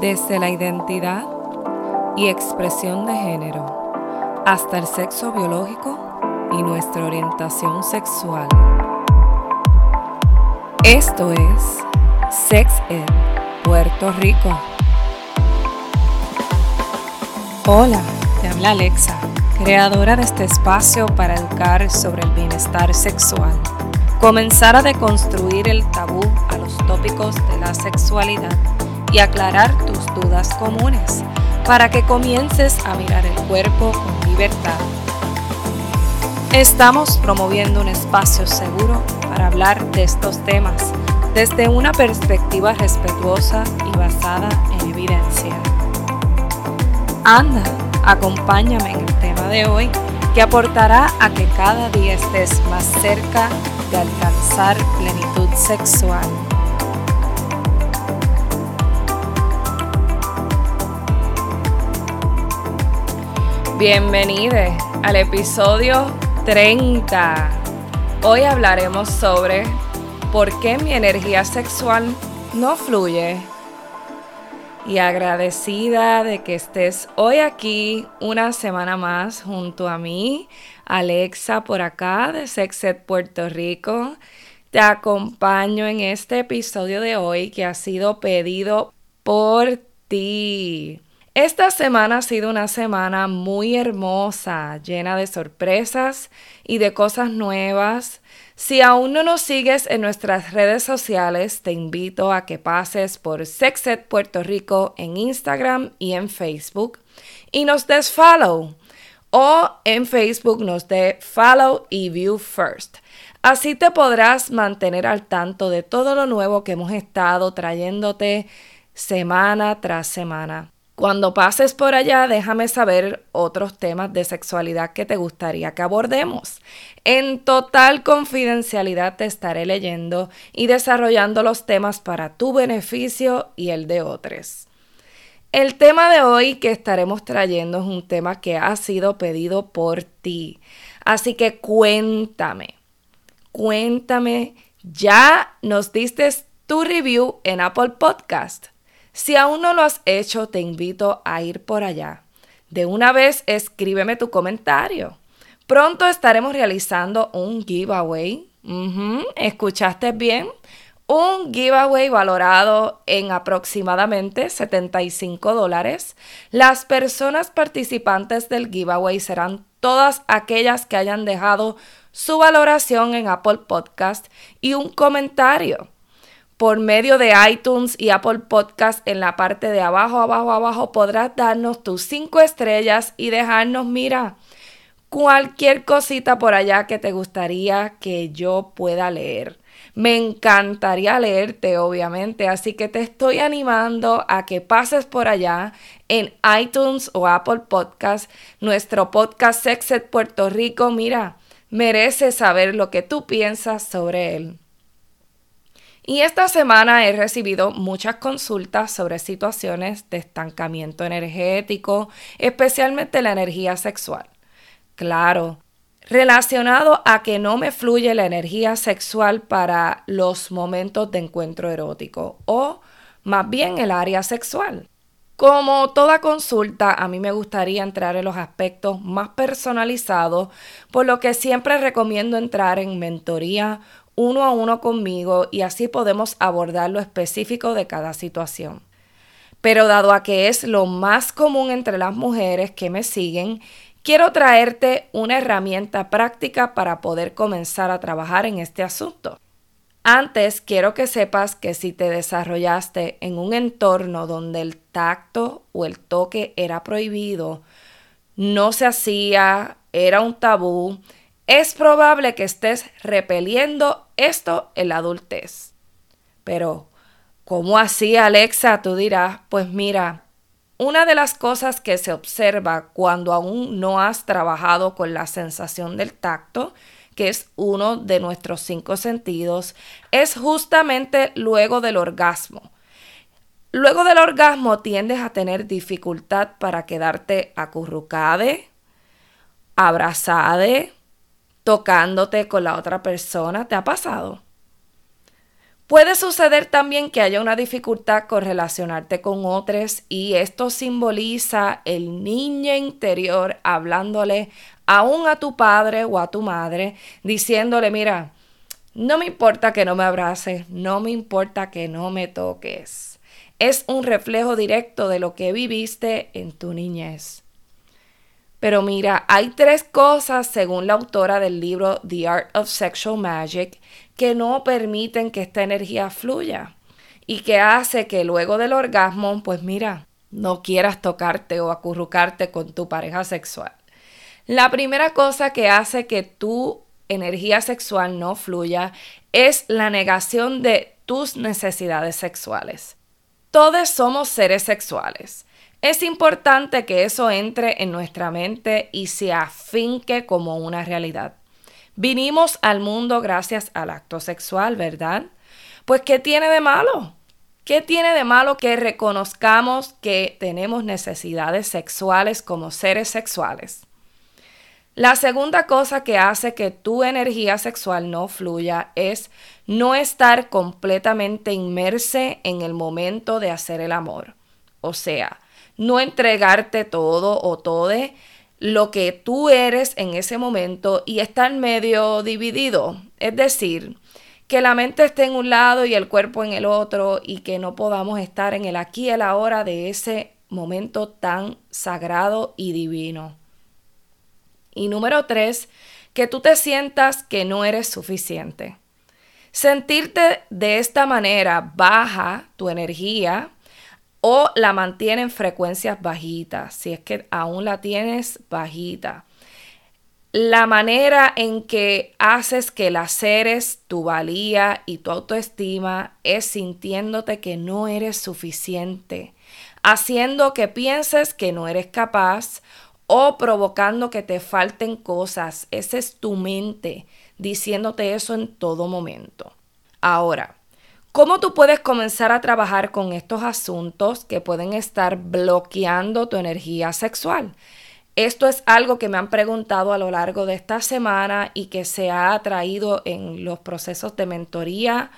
desde la identidad y expresión de género hasta el sexo biológico y nuestra orientación sexual. Esto es Sex Ed Puerto Rico. Hola, te habla Alexa, creadora de este espacio para educar sobre el bienestar sexual. Comenzar a deconstruir el tabú a los tópicos de la sexualidad y aclarar tus dudas comunes para que comiences a mirar el cuerpo con libertad. Estamos promoviendo un espacio seguro para hablar de estos temas desde una perspectiva respetuosa y basada en evidencia. Anda, acompáñame en el tema de hoy que aportará a que cada día estés más cerca de alcanzar plenitud sexual. Bienvenido al episodio 30. Hoy hablaremos sobre por qué mi energía sexual no fluye. Y agradecida de que estés hoy aquí una semana más junto a mí, Alexa por acá de Sexet Puerto Rico. Te acompaño en este episodio de hoy que ha sido pedido por ti. Esta semana ha sido una semana muy hermosa, llena de sorpresas y de cosas nuevas. Si aún no nos sigues en nuestras redes sociales, te invito a que pases por Sexet Puerto Rico en Instagram y en Facebook y nos des follow. O en Facebook nos dé follow y view first. Así te podrás mantener al tanto de todo lo nuevo que hemos estado trayéndote semana tras semana. Cuando pases por allá, déjame saber otros temas de sexualidad que te gustaría que abordemos. En total confidencialidad te estaré leyendo y desarrollando los temas para tu beneficio y el de otros. El tema de hoy que estaremos trayendo es un tema que ha sido pedido por ti. Así que cuéntame, cuéntame, ¿ya nos diste tu review en Apple Podcast? Si aún no lo has hecho, te invito a ir por allá. De una vez, escríbeme tu comentario. Pronto estaremos realizando un giveaway. ¿Escuchaste bien? Un giveaway valorado en aproximadamente 75 dólares. Las personas participantes del giveaway serán todas aquellas que hayan dejado su valoración en Apple Podcast y un comentario por medio de iTunes y Apple Podcast en la parte de abajo, abajo, abajo podrás darnos tus cinco estrellas y dejarnos, mira, cualquier cosita por allá que te gustaría que yo pueda leer. Me encantaría leerte, obviamente, así que te estoy animando a que pases por allá en iTunes o Apple Podcast, nuestro podcast Sexet Puerto Rico. Mira, merece saber lo que tú piensas sobre él. Y esta semana he recibido muchas consultas sobre situaciones de estancamiento energético, especialmente la energía sexual. Claro, relacionado a que no me fluye la energía sexual para los momentos de encuentro erótico o más bien el área sexual. Como toda consulta, a mí me gustaría entrar en los aspectos más personalizados, por lo que siempre recomiendo entrar en mentoría uno a uno conmigo y así podemos abordar lo específico de cada situación. Pero dado a que es lo más común entre las mujeres que me siguen, quiero traerte una herramienta práctica para poder comenzar a trabajar en este asunto. Antes quiero que sepas que si te desarrollaste en un entorno donde el tacto o el toque era prohibido, no se hacía, era un tabú, es probable que estés repeliendo esto en la adultez. Pero, ¿cómo así, Alexa? Tú dirás, pues mira, una de las cosas que se observa cuando aún no has trabajado con la sensación del tacto, que es uno de nuestros cinco sentidos, es justamente luego del orgasmo. Luego del orgasmo tiendes a tener dificultad para quedarte acurrucade, abrazade, tocándote con la otra persona. ¿Te ha pasado? Puede suceder también que haya una dificultad con relacionarte con otros y esto simboliza el niño interior hablándole aún a tu padre o a tu madre, diciéndole, mira, no me importa que no me abraces, no me importa que no me toques. Es un reflejo directo de lo que viviste en tu niñez. Pero mira, hay tres cosas, según la autora del libro The Art of Sexual Magic, que no permiten que esta energía fluya y que hace que luego del orgasmo, pues mira, no quieras tocarte o acurrucarte con tu pareja sexual. La primera cosa que hace que tu energía sexual no fluya es la negación de tus necesidades sexuales. Todos somos seres sexuales. Es importante que eso entre en nuestra mente y se afinque como una realidad. Vinimos al mundo gracias al acto sexual, ¿verdad? Pues ¿qué tiene de malo? ¿Qué tiene de malo que reconozcamos que tenemos necesidades sexuales como seres sexuales? La segunda cosa que hace que tu energía sexual no fluya es no estar completamente inmerse en el momento de hacer el amor. O sea, no entregarte todo o todo lo que tú eres en ese momento y estar medio dividido. Es decir, que la mente esté en un lado y el cuerpo en el otro y que no podamos estar en el aquí y el ahora de ese momento tan sagrado y divino. Y número tres, que tú te sientas que no eres suficiente. Sentirte de esta manera baja tu energía o la mantiene en frecuencias bajitas, si es que aún la tienes bajita. La manera en que haces que la seres tu valía y tu autoestima es sintiéndote que no eres suficiente, haciendo que pienses que no eres capaz o provocando que te falten cosas. Esa es tu mente diciéndote eso en todo momento. Ahora, ¿cómo tú puedes comenzar a trabajar con estos asuntos que pueden estar bloqueando tu energía sexual? Esto es algo que me han preguntado a lo largo de esta semana y que se ha traído en los procesos de mentoría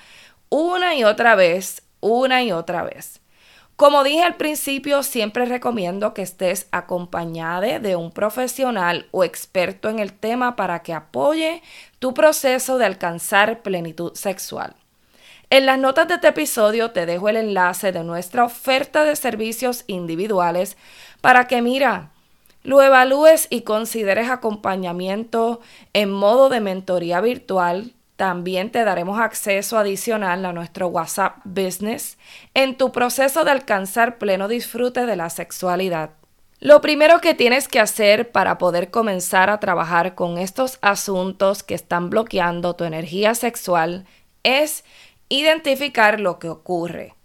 una y otra vez, una y otra vez. Como dije al principio, siempre recomiendo que estés acompañada de un profesional o experto en el tema para que apoye tu proceso de alcanzar plenitud sexual. En las notas de este episodio te dejo el enlace de nuestra oferta de servicios individuales para que mira, lo evalúes y consideres acompañamiento en modo de mentoría virtual también te daremos acceso adicional a nuestro WhatsApp Business en tu proceso de alcanzar pleno disfrute de la sexualidad. Lo primero que tienes que hacer para poder comenzar a trabajar con estos asuntos que están bloqueando tu energía sexual es identificar lo que ocurre.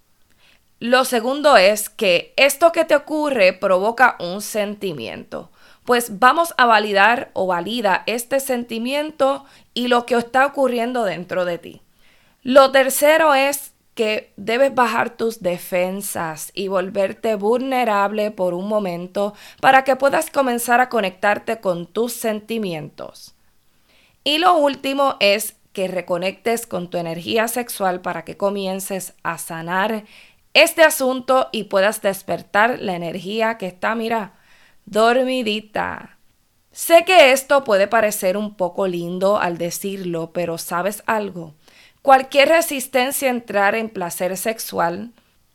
Lo segundo es que esto que te ocurre provoca un sentimiento pues vamos a validar o valida este sentimiento y lo que está ocurriendo dentro de ti. Lo tercero es que debes bajar tus defensas y volverte vulnerable por un momento para que puedas comenzar a conectarte con tus sentimientos. Y lo último es que reconectes con tu energía sexual para que comiences a sanar este asunto y puedas despertar la energía que está, mira, dormidita. Sé que esto puede parecer un poco lindo al decirlo, pero ¿sabes algo? Cualquier resistencia a entrar en placer sexual,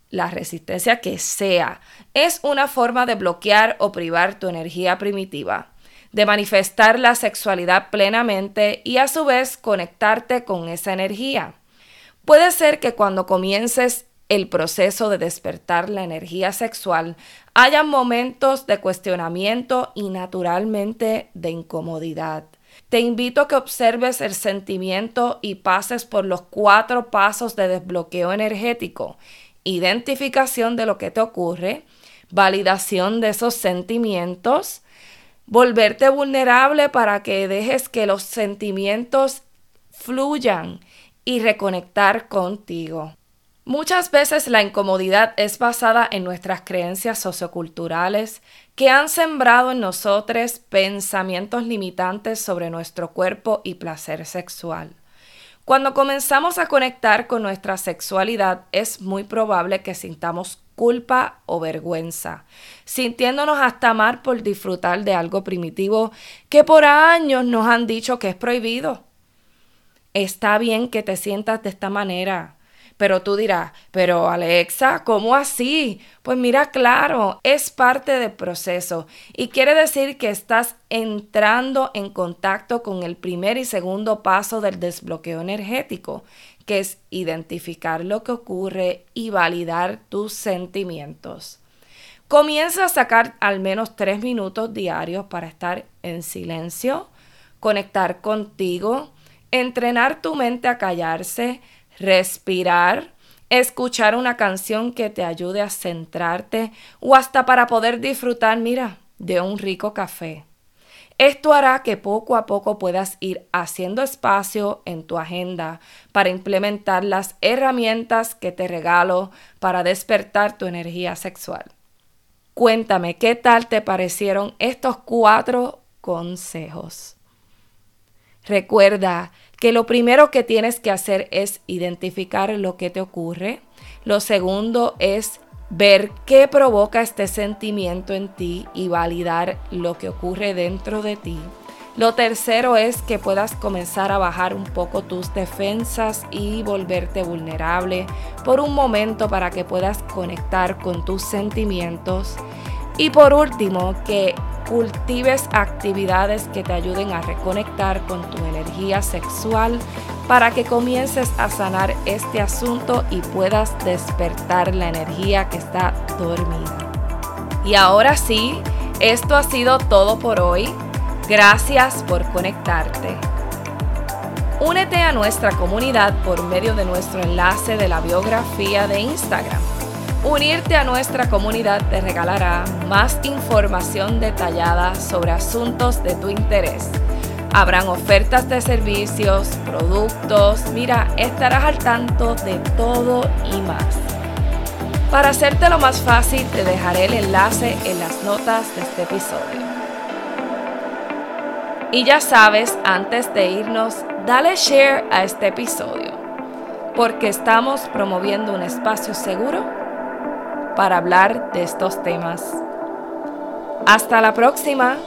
la resistencia que sea, es una forma de bloquear o privar tu energía primitiva, de manifestar la sexualidad plenamente y a su vez conectarte con esa energía. Puede ser que cuando comiences el proceso de despertar la energía sexual, haya momentos de cuestionamiento y naturalmente de incomodidad. Te invito a que observes el sentimiento y pases por los cuatro pasos de desbloqueo energético. Identificación de lo que te ocurre, validación de esos sentimientos, volverte vulnerable para que dejes que los sentimientos fluyan y reconectar contigo. Muchas veces la incomodidad es basada en nuestras creencias socioculturales que han sembrado en nosotros pensamientos limitantes sobre nuestro cuerpo y placer sexual. Cuando comenzamos a conectar con nuestra sexualidad es muy probable que sintamos culpa o vergüenza, sintiéndonos hasta mal por disfrutar de algo primitivo que por años nos han dicho que es prohibido. Está bien que te sientas de esta manera, pero tú dirás, pero Alexa, ¿cómo así? Pues mira, claro, es parte del proceso y quiere decir que estás entrando en contacto con el primer y segundo paso del desbloqueo energético, que es identificar lo que ocurre y validar tus sentimientos. Comienza a sacar al menos tres minutos diarios para estar en silencio, conectar contigo, entrenar tu mente a callarse, respirar, escuchar una canción que te ayude a centrarte o hasta para poder disfrutar, mira, de un rico café. Esto hará que poco a poco puedas ir haciendo espacio en tu agenda para implementar las herramientas que te regalo para despertar tu energía sexual. Cuéntame, ¿qué tal te parecieron estos cuatro consejos? Recuerda que lo primero que tienes que hacer es identificar lo que te ocurre. Lo segundo es ver qué provoca este sentimiento en ti y validar lo que ocurre dentro de ti. Lo tercero es que puedas comenzar a bajar un poco tus defensas y volverte vulnerable por un momento para que puedas conectar con tus sentimientos. Y por último, que cultives actividades que te ayuden a reconectar con tu energía sexual para que comiences a sanar este asunto y puedas despertar la energía que está dormida. Y ahora sí, esto ha sido todo por hoy. Gracias por conectarte. Únete a nuestra comunidad por medio de nuestro enlace de la biografía de Instagram Unirte a nuestra comunidad te regalará más información detallada sobre asuntos de tu interés. Habrán ofertas de servicios, productos, mira, estarás al tanto de todo y más. Para hacértelo más fácil, te dejaré el enlace en las notas de este episodio. Y ya sabes, antes de irnos, dale share a este episodio, porque estamos promoviendo un espacio seguro para hablar de estos temas. Hasta la próxima.